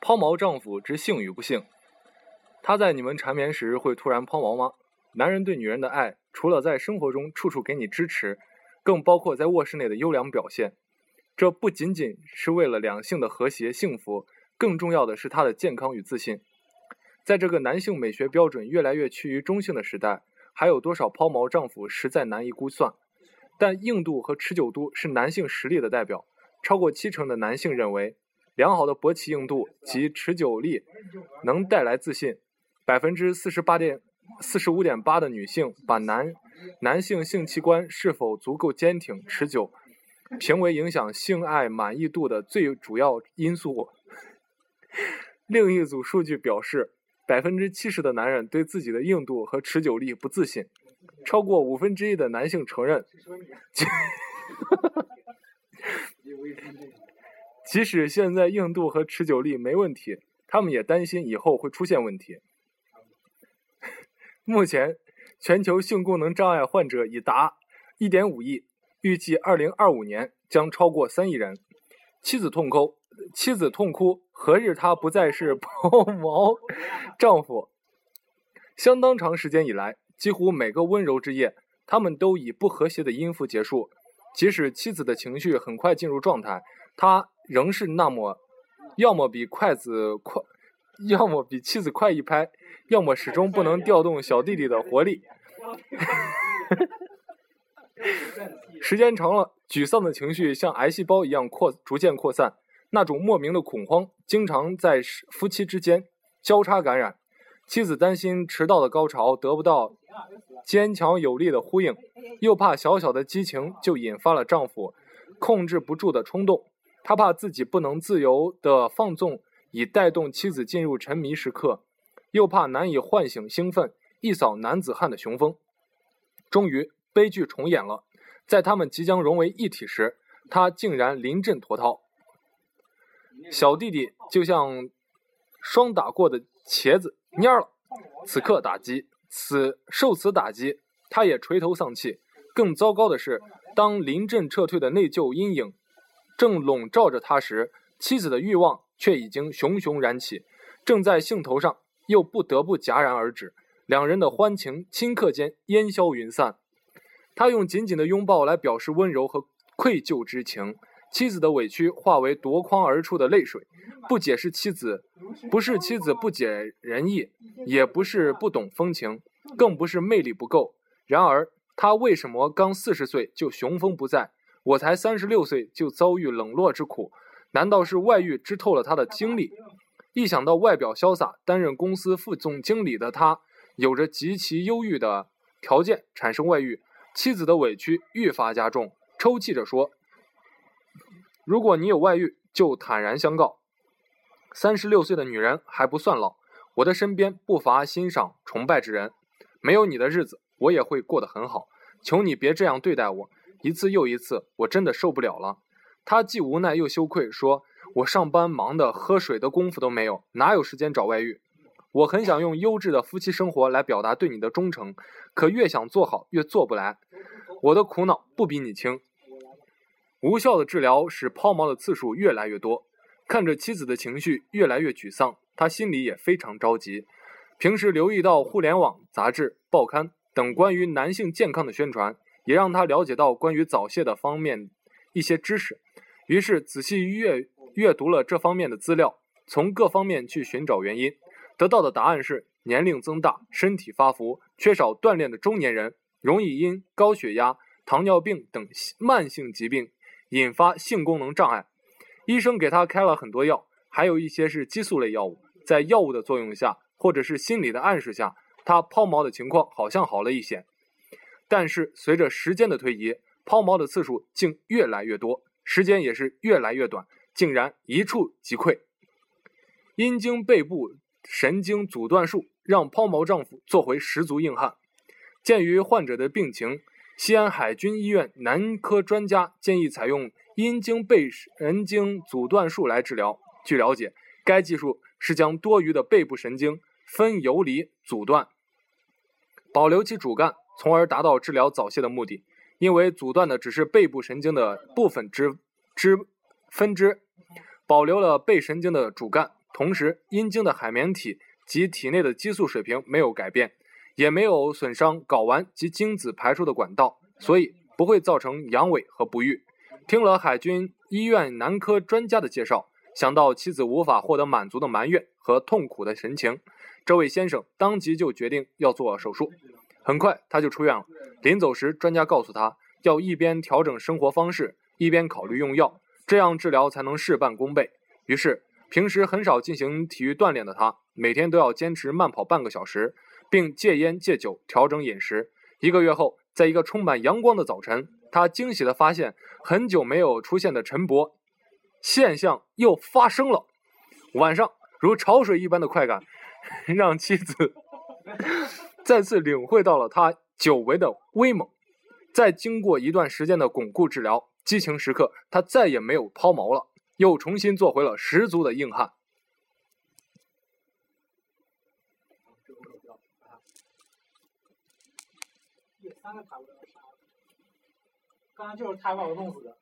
抛锚丈夫之幸与不幸。他在你们缠绵时会突然抛锚吗？男人对女人的爱，除了在生活中处处给你支持，更包括在卧室内的优良表现。这不仅仅是为了两性的和谐幸福，更重要的是他的健康与自信。在这个男性美学标准越来越趋于中性的时代，还有多少抛锚丈夫实在难以估算。但硬度和持久度是男性实力的代表，超过七成的男性认为，良好的勃起硬度及持久力能带来自信。百分之四十八点四十五点八的女性把男男性性器官是否足够坚挺持久，评为影响性爱满意度的最主要因素。另一组数据表示，百分之七十的男人对自己的硬度和持久力不自信，超过五分之一的男性承认，即使现在硬度和持久力没问题，他们也担心以后会出现问题。目前，全球性功能障碍患者已达1.5亿，预计2025年将超过3亿人。妻子痛哭，妻子痛哭，何日他不再是 抛锚丈夫？相当长时间以来，几乎每个温柔之夜，他们都以不和谐的音符结束。即使妻子的情绪很快进入状态，他仍是那么，要么比筷子快。要么比妻子快一拍，要么始终不能调动小弟弟的活力。时间长了，沮丧的情绪像癌细胞一样扩，逐渐扩散。那种莫名的恐慌，经常在夫妻之间交叉感染。妻子担心迟到的高潮得不到坚强有力的呼应，又怕小小的激情就引发了丈夫控制不住的冲动。他怕自己不能自由的放纵。以带动妻子进入沉迷时刻，又怕难以唤醒兴奋一扫男子汉的雄风。终于，悲剧重演了。在他们即将融为一体时，他竟然临阵脱逃。小弟弟就像霜打过的茄子蔫了，此刻打击，此受此打击，他也垂头丧气。更糟糕的是，当临阵撤退的内疚阴影正笼罩着他时，妻子的欲望。却已经熊熊燃起，正在兴头上，又不得不戛然而止。两人的欢情顷刻间烟消云散。他用紧紧的拥抱来表示温柔和愧疚之情，妻子的委屈化为夺眶而出的泪水。不解释妻子，不是妻子不解人意，也不是不懂风情，更不是魅力不够。然而，他为什么刚四十岁就雄风不再？我才三十六岁就遭遇冷落之苦。难道是外遇织透了他的精力？一想到外表潇洒、担任公司副总经理的他，有着极其优越的条件，产生外遇，妻子的委屈愈发加重，抽泣着说：“如果你有外遇，就坦然相告。三十六岁的女人还不算老，我的身边不乏欣赏、崇拜之人，没有你的日子，我也会过得很好。求你别这样对待我，一次又一次，我真的受不了了。”他既无奈又羞愧，说：“我上班忙的喝水的功夫都没有，哪有时间找外遇？我很想用优质的夫妻生活来表达对你的忠诚，可越想做好越做不来。我的苦恼不比你轻。”无效的治疗使抛锚的次数越来越多。看着妻子的情绪越来越沮丧，他心里也非常着急。平时留意到互联网、杂志、报刊等关于男性健康的宣传，也让他了解到关于早泄的方面一些知识。于是仔细阅阅读了这方面的资料，从各方面去寻找原因，得到的答案是：年龄增大、身体发福、缺少锻炼的中年人，容易因高血压、糖尿病等慢性疾病引发性功能障碍。医生给他开了很多药，还有一些是激素类药物。在药物的作用下，或者是心理的暗示下，他抛锚的情况好像好了一些。但是随着时间的推移，抛锚的次数竟越来越多。时间也是越来越短，竟然一触即溃。阴茎背部神经阻断术让抛锚丈夫做回十足硬汉。鉴于患者的病情，西安海军医院男科专家建议采用阴茎背神经阻断术来治疗。据了解，该技术是将多余的背部神经分游离阻断，保留其主干，从而达到治疗早泄的目的。因为阻断的只是背部神经的部分支支分支，保留了背神经的主干。同同时阴茎的海绵体及体内的激素水平没有改变，也没有损伤睾丸及精子排出的管道，所以不会造成阳痿和不育。听了海军医院男科专家的介绍，想到妻子无法获得满足的埋怨和痛苦的神情，这位先生当即就决定要做手术。很快他就出院了。临走时，专家告诉他要一边调整生活方式，一边考虑用药，这样治疗才能事半功倍。于是，平时很少进行体育锻炼的他，每天都要坚持慢跑半个小时，并戒烟戒酒，调整饮食。一个月后，在一个充满阳光的早晨，他惊喜地发现，很久没有出现的晨勃现象又发生了。晚上，如潮水一般的快感，让妻子再次领会到了他久违的威猛。在经过一段时间的巩固治疗，激情时刻，他再也没有抛锚了，又重新做回了十足的硬汉。刚刚就是他把我弄死的。